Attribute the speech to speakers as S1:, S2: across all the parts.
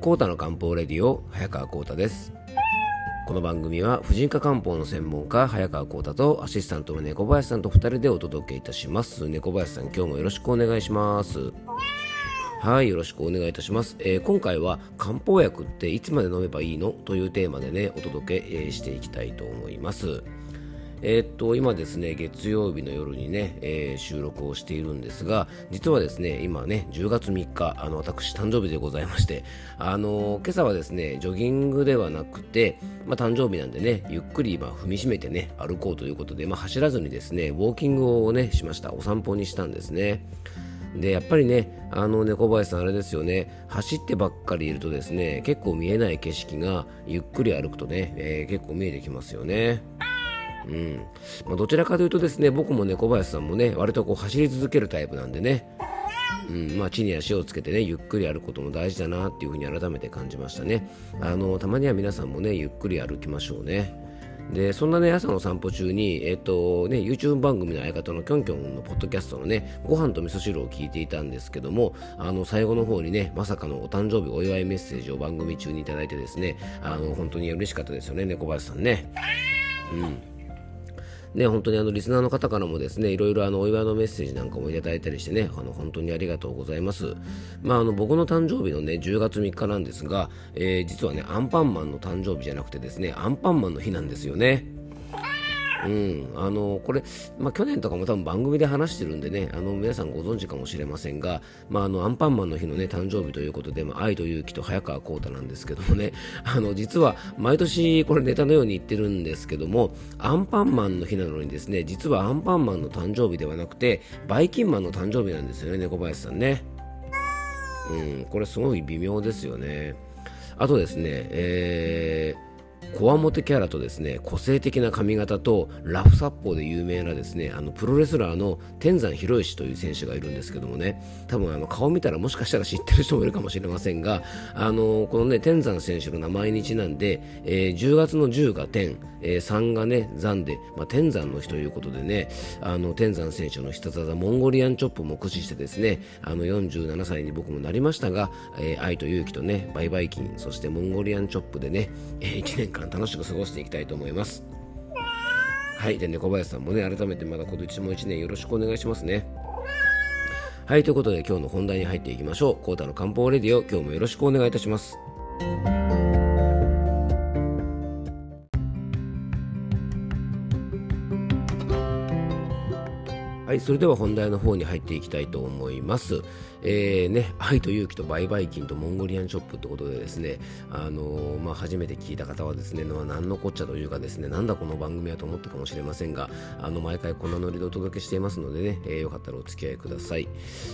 S1: コータの漢方レディオ早川コータです。この番組は婦人科漢方の専門家早川コータとアシスタントの猫林さんと2人でお届けいたします。猫林さん今日もよろしくお願いします。はいよろしくお願いいたします、えー、今回は漢方薬っていつまで飲めばいいの？というテーマでねお届け、えー、していきたいと思います。えー、っと今ですね月曜日の夜にね、えー、収録をしているんですが実はですね今ね10月3日あの私誕生日でございましてあの今朝はですねジョギングではなくて、まあ、誕生日なんでねゆっくりまあ踏みしめてね歩こうということで、まあ、走らずにですねウォーキングをねしました。お散歩にしたんですね。でやっぱりねあの猫林さんあれですよね。走ってばっかりいるとですね結構見えない景色がゆっくり歩くとね、えー、結構見えてきますよね。うん。まあ、どちらかというとですね僕もね林さんもね割とこう走り続けるタイプなんでね。うんまあ、地に足をつけてねゆっくり歩くことも大事だなっていうふうに改めて感じましたね。あのたまには皆さんもねゆっくり歩きましょうね。でそんなね朝の散歩中に、えっとね、YouTube 番組の相方のきょんきょんのポッドキャストのねご飯と味噌汁を聞いていたんですけどもあの最後の方にねまさかのお誕生日お祝いメッセージを番組中にいただいてですねあの本当に嬉しかったですよね猫林さんね。うん。ね、本当にあのリスナーの方からもですねいろいろあのお祝いのメッセージなんかもいただいたりしてねあの本当にありがとうございます、まあ、あの僕の誕生日のね10月3日なんですが、えー、実はねアンパンマンの誕生日じゃなくてですねアンパンマンの日なんですよね。うん、あのこれ、まあ、去年とかも多分番組で話してるんでねあの皆さんご存知かもしれませんが、まあ、あのアンパンマンの日のね誕生日ということで、まあ、愛と勇気と早川浩太なんですけどもねあの実は毎年これネタのように言ってるんですけどもアンパンマンの日なのにですね実はアンパンマンの誕生日ではなくてバイキンマンの誕生日なんですよね猫林さんね。うん。これすごい微妙ですよね。あとですねえーこわもてキャラとですね個性的な髪型とラフ殺法で有名なですねあのプロレスラーの天山博之という選手がいるんですけどもね。多分あの顔見たらもしかしたら知ってる人もいるかもしれませんがあのこのね天山選手の名前にちなんで、えー、10月の10が天、えー、3がね山で、まあ、天山の日ということでねあの天山選手の必殺技モンゴリアンチョップも駆使してですねあの47歳に僕もなりましたが、えー、愛と勇気とねバイバイキンそしてモンゴリアンチョップでね、えー、1年間間楽しく過ごしていきたいと思います。はい。でね、小林さんもね、改めてまだ今年も1年よろしくお願いしますね。はい。ということで今日の本題に入っていきましょう。コータの漢方レディオ、今日もよろしくお願いいたします。はい、それでは本題の方に入っていきたいと思います。えー、ね、愛と勇気と売買金とモンゴリアンショップってことでですね、あのー、まあ、初めて聞いた方はですね、まあ、何のこっちゃというかですね、なんだこの番組はと思ったかもしれませんが、あの、毎回こんなノリでお届けしていますのでね、えー、よかったらお付き合いください。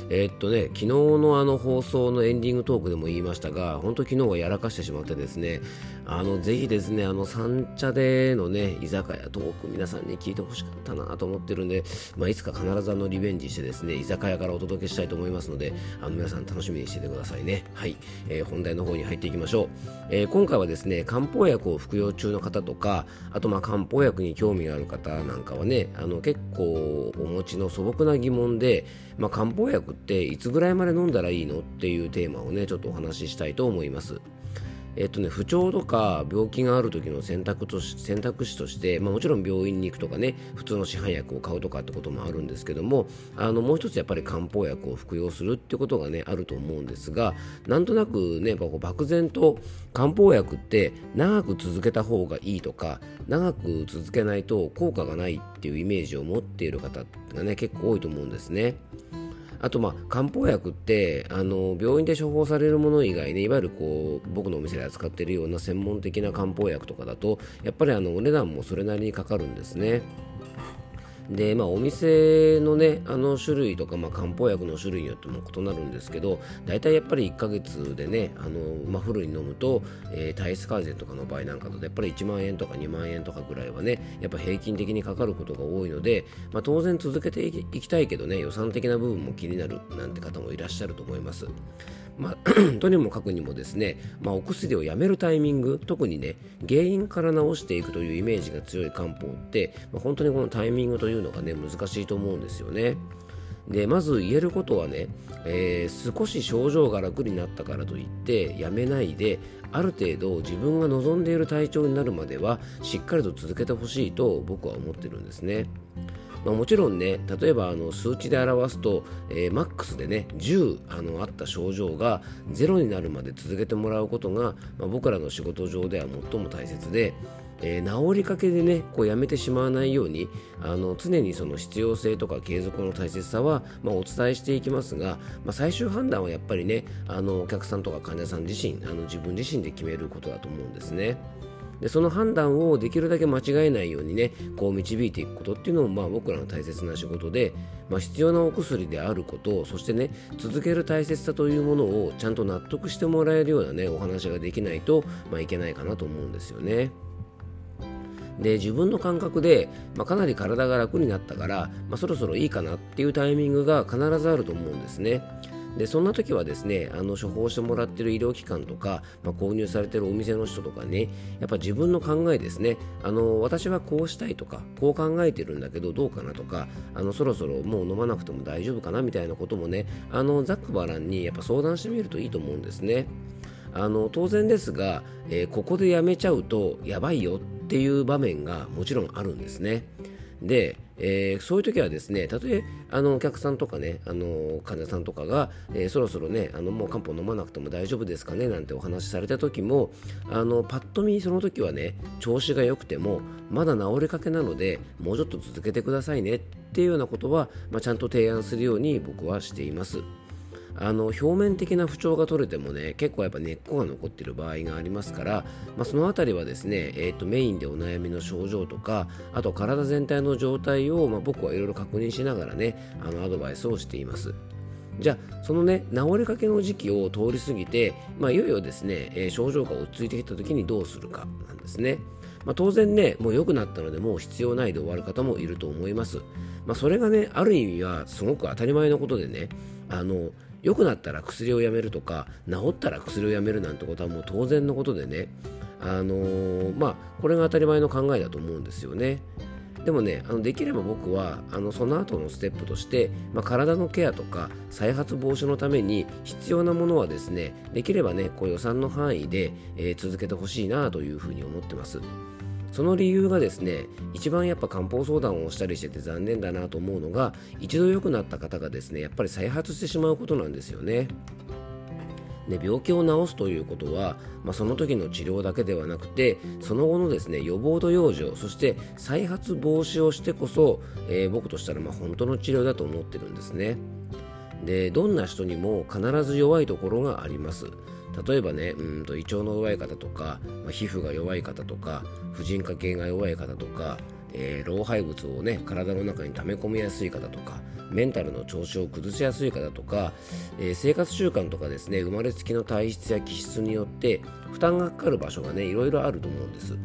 S1: えー、っとね、昨日のあの放送のエンディングトークでも言いましたが、本当昨日はやらかしてしまってですね、あの、ぜひですね、あの、三茶でのね、居酒屋トーク皆さんに聞いてほしかったなと思ってるんで、まあ、いつか必ずあのリベンジしてですね、居酒屋からお届けしたいと思いますので、あの皆さん楽しみにしててくださいね。はい、えー、本題の方に入っていきましょう。えー、今回はですね、漢方薬を服用中の方とか、あとまあ漢方薬に興味がある方なんかはね、あの結構お持ちの素朴な疑問で、まあ、漢方薬っていつぐらいまで飲んだらいいのっていうテーマをね、ちょっとお話ししたいと思います。えっとね、不調とか病気がある時の選択と選択肢として、まあ、もちろん病院に行くとかね普通の市販薬を買うとかってこともあるんですけどもあのもう一つやっぱり漢方薬を服用するってことがねあると思うんですがなんとなくねこう漠然と漢方薬って長く続けた方がいいとか長く続けないと効果がないっていうイメージを持っている方がね結構多いと思うんですね。あと、まあ、漢方薬ってあの病院で処方されるもの以外ねいわゆるこう僕のお店で扱っているような専門的な漢方薬とかだとやっぱりあのお値段もそれなりにかかるんですね。で、まあ、お店のね、あの種類とか、まあ、漢方薬の種類によっても異なるんですけど、大体やっぱり1ヶ月でね、あの、まあ、フルに飲むと、えー、体質改善とかの場合なんかだと、やっぱり1万円とか2万円とかぐらいはね、やっぱ平均的にかかることが多いので、まあ、当然続けていきたいけどね、予算的な部分も気になるなんて方もいらっしゃると思います。まあ、とにもかくにもですね、まあ、お薬をやめるタイミング特にね原因から治していくというイメージが強い漢方って、まあ、本当にこのタイミングというのがね難しいと思うんですよね。でまず言えることはね、えー、少し症状が楽になったからといってやめないである程度自分が望んでいる体調になるまではしっかりと続けてほしいと僕は思ってるんですね。まあ、もちろんね例えばあの数値で表すと、えー、マックスでね10あのあった症状が0になるまで続けてもらうことが、まあ、僕らの仕事上では最も大切で、えー、治りかけでねこうやめてしまわないようにあの常にその必要性とか継続の大切さは、まあ、お伝えしていきますが、まあ、最終判断はやっぱりねあのお客さんとか患者さん自身あの自分自身で決めることだと思うんですね。でその判断をできるだけ間違えないようにねこう導いていくことっていうのもまあ僕らの大切な仕事で、まあ、必要なお薬であることそしてね続ける大切さというものをちゃんと納得してもらえるようなねお話ができないと、まあ、いけないかなと思うんですよね。で自分の感覚で、まあ、かなり体が楽になったから、まあ、そろそろいいかなっていうタイミングが必ずあると思うんですね。でそんな時はですねあの処方してもらっている医療機関とか、まあ、購入されているお店の人とかねやっぱ自分の考えですねあの私はこうしたいとかこう考えてるんだけどどうかなとかあのそろそろもう飲まなくても大丈夫かなみたいなこともねあのざっくばらんにやっぱ相談してみるといいと思うんですね。あの当然ですが、えー、ここでやめちゃうとやばいよっていう場面がもちろんあるんですね。で、えー、そういう時はですねたとえあのお客さんとかねあの患者さんとかが、えー、そろそろねあのもう漢方飲まなくても大丈夫ですかねなんてお話しされた時もあのパッと見その時はね調子が良くてもまだ治りかけなのでもうちょっと続けてくださいねっていうようなことは、まあ、ちゃんと提案するように僕はしています。あの表面的な不調が取れてもね結構やっぱ根っこが残っている場合がありますから、まあ、その辺りはですね、えーと、メインでお悩みの症状とかあと体全体の状態を、まあ、僕はいろいろ確認しながらねあのアドバイスをしています。じゃあそのね治りかけの時期を通り過ぎて、まあ、いよいよですね、えー、症状が落ち着いてきた時にどうするかなんですね。まあ、当然ねもう良くなったのでもう必要ないで終わる方もいると思います。まあ、それがねある意味はすごく当たり前のことでねあの良くなったら薬をやめるとか治ったら薬をやめるなんてことはもう当然のことでねあのー、まあこれが当たり前の考えだと思うんですよね。でもねあのできれば僕はあのその後のステップとして、まあ、体のケアとか再発防止のために必要なものはですねできればねこう予算の範囲で、えー、続けてほしいなというふうに思ってます。その理由がですね一番やっぱ漢方相談をしたりしてて残念だなと思うのが一度良くなった方がですねやっぱり再発してしまうことなんですよね。で病気を治すということは、まあ、その時の治療だけではなくてその後のですね予防と養生そして再発防止をしてこそ、えー、僕としたらま本当の治療だと思ってるんですねでどんな人にも必ず弱いところがあります。例えばねうんと胃腸の弱い方とか、まあ、皮膚が弱い方とか婦人科系が弱い方とか、えー、老廃物をね体の中に溜め込みやすい方とかメンタルの調子を崩しやすい方とか、えー、生活習慣とかですね生まれつきの体質や気質によって負担がかかる場所がねいろいろあると思うんです。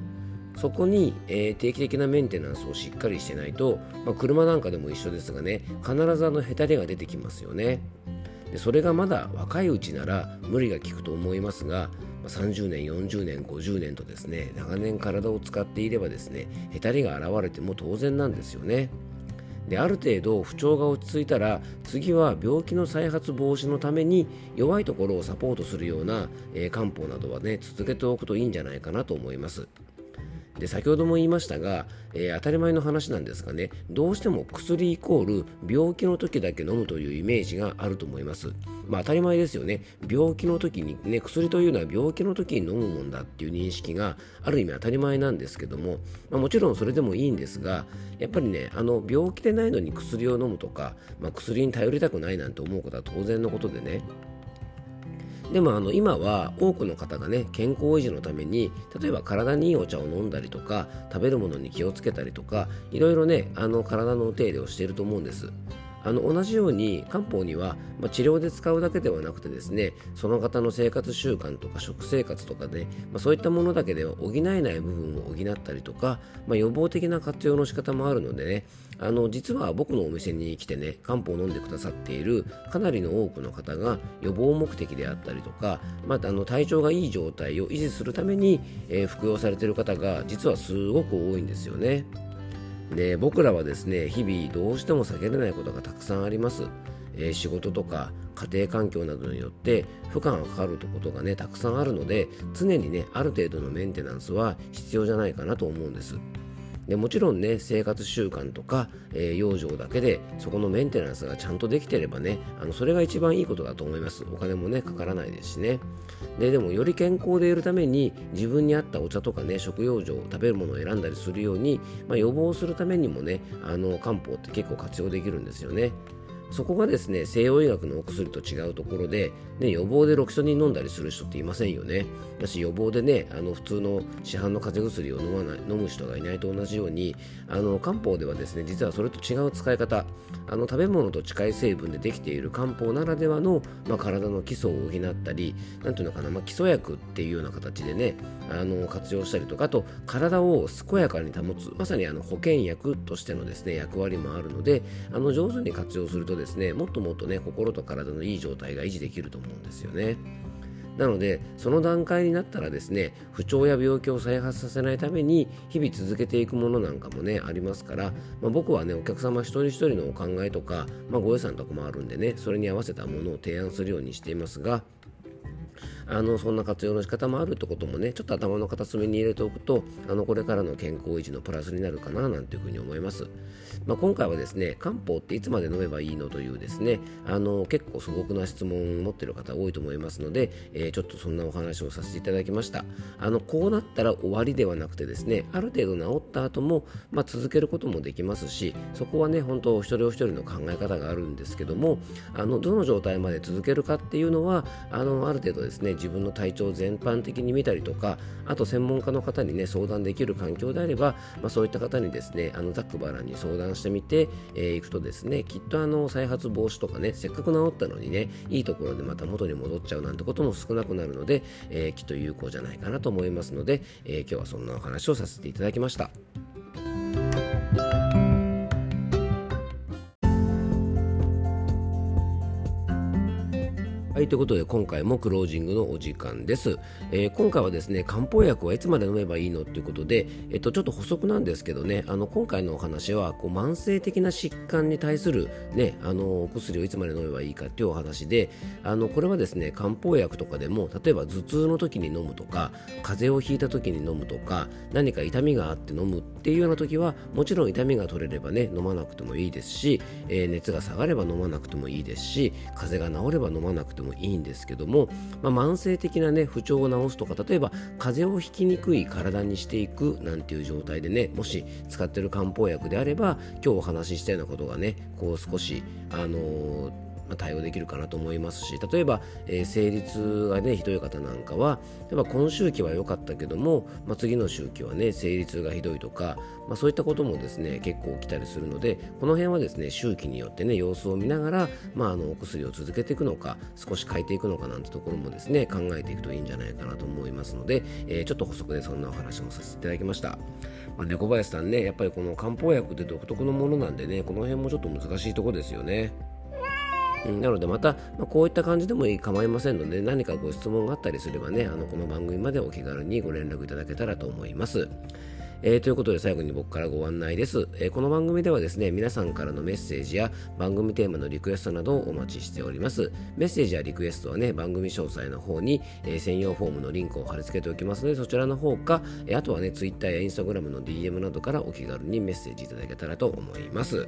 S1: そこに、えー、定期的なメンテナンスをしっかりしてないと、まあ、車なんかでも一緒ですがね必ずあのヘタレが出てきますよね。でそれがまだ若いうちなら無理が効くと思いますが30年40年50年とですね長年体を使っていればですねへたりが現れても当然なんですよね。である程度不調が落ち着いたら次は病気の再発防止のために弱いところをサポートするような、えー、漢方などはね続けておくといいんじゃないかなと思います。で先ほども言いましたが、えー、当たり前の話なんですがねどうしても薬イコール病気の時だけ飲むというイメージがあると思います。まあ当たり前ですよね。病気の時にね薬というのは病気の時に飲むもんだっていう認識がある意味当たり前なんですけども、まあ、もちろんそれでもいいんですがやっぱりねあの病気でないのに薬を飲むとか、まあ、薬に頼りたくないなんて思うことは当然のことでねでもあの今は多くの方がね健康維持のために例えば体にいいお茶を飲んだりとか食べるものに気をつけたりとかいろいろねあの体のお手入れをしていると思うんです。あの同じように漢方には、まあ、治療で使うだけではなくてですねその方の生活習慣とか食生活とかで、まあ、そういったものだけでは補えない部分を補ったりとか、まあ、予防的な活用の仕方もあるのでねあの実は僕のお店に来てね漢方を飲んでくださっているかなりの多くの方が予防目的であったりとか、まあ、あの体調がいい状態を維持するために、えー、服用されている方が実はすごく多いんですよね。で僕らはですね日々どうしても避けられないことがたくさんあります、えー、仕事とか家庭環境などによって負荷がかかることがねたくさんあるので常にねある程度のメンテナンスは必要じゃないかなと思うんです。でもちろんね生活習慣とか、えー、養生だけでそこのメンテナンスがちゃんとできてればねあのそれが一番いいことだと思います。お金もねかからないですしね。ででもより健康でいるために自分に合ったお茶とかね食用生食べるものを選んだりするように、まあ、予防するためにもねあの漢方って結構活用できるんですよね。そこがですね西洋医学のお薬と違うところで、ね、予防でロキソニン飲んだりする人っていませんよね。だし予防でねあの普通の市販の風邪薬を飲まない飲む人がいないと同じようにあの漢方ではですね実はそれと違う使い方。あの食べ物と近い成分でできている漢方ならではの、まあ、体の基礎を補ったりなんていうのかな、まあ、基礎薬っていうような形でねあの活用したりとかあと体を健やかに保つまさにあの保健薬としてのですね役割もあるのであの上手に活用するとですねもっともっとね心と体のいい状態が維持できると思うんですよね。なのでその段階になったらですね不調や病気を再発させないために日々続けていくものなんかもねありますから、まあ、僕はねお客様一人一人のお考えとか、まあ、ご予算とかもあるんでねそれに合わせたものを提案するようにしていますがあのそんな活用の仕方もあるってこともねちょっと頭の片隅に入れておくとあのこれからの健康維持のプラスになるかななんていうふうに思います、まあ、今回はですね漢方っていつまで飲めばいいのというですねあの結構素朴な質問を持ってる方多いと思いますので、えー、ちょっとそんなお話をさせていただきました。あのこうなったら終わりではなくてですねある程度治った後も、まあ、続けることもできますしそこはね本当お一人お一人の考え方があるんですけどもあのどの状態まで続けるかっていうのはあのある程度ですね自分の体調全般的に見たりとかあと専門家の方にね相談できる環境であれば、まあ、そういった方にですねあのざっくばらんに相談してみて、えー、くとですねきっとあの再発防止とかねせっかく治ったのにねいいところでまた元に戻っちゃうなんてことも少なくなるので、えー、きっと有効じゃないかなと思いますので、えー、今日はそんなお話をさせていただきました。はい、ということで今回もクロージングのお時間です。えー、今回はですね、漢方薬はいつまで飲めばいいのっていうことで、えっと、ちょっと補足なんですけどね、あの今回のお話はこう慢性的な疾患に対する、ね、あのお薬をいつまで飲めばいいかっていうお話で、あのこれはですね、漢方薬とかでも、例えば頭痛の時に飲むとか、風邪をひいた時に飲むとか、何か痛みがあって飲むっていうような時は、もちろん痛みが取れればね、飲まなくてもいいですし、えー、熱が下がれば飲まなくてもいいですし、風邪が治れば飲まなくてももいいんですけども、まあ、慢性的な、ね、不調を治すとか例えば風邪をひきにくい体にしていくなんていう状態でねもし使ってる漢方薬であれば今日お話ししたようなことがねこう少しあのーま、対応できるかなと思いますし例えば、えー、生理痛がねひどい方なんかは例えば今周期は良かったけども、まあ、次の周期はね生理痛がひどいとか、まあ、そういったこともですね結構起きたりするのでこの辺はですね周期によってね様子を見ながら、まあ、あのお薬を続けていくのか少し変えていくのかなんてところもですね考えていくといいんじゃないかなと思いますので、えー、ちょっと補足でそんなお話もさせていただきました、まあ、猫林さんねやっぱりこの漢方薬って独特のものなんでねこの辺もちょっと難しいところですよね。うん、なのでまた、ま、こういった感じでもいい構いませんので何かご質問があったりすればねあのこの番組までお気軽にご連絡いただけたらと思います。えー、ということで最後に僕からご案内です、えー、この番組ではですね皆さんからのメッセージや番組テーマのリクエストなどをお待ちしております。メッセージやリクエストはね番組詳細の方に、えー、専用フォームのリンクを貼り付けておきますのでそちらの方か、えあとはね Twitter や Instagram の DM などからお気軽にメッセージいただけたらと思います。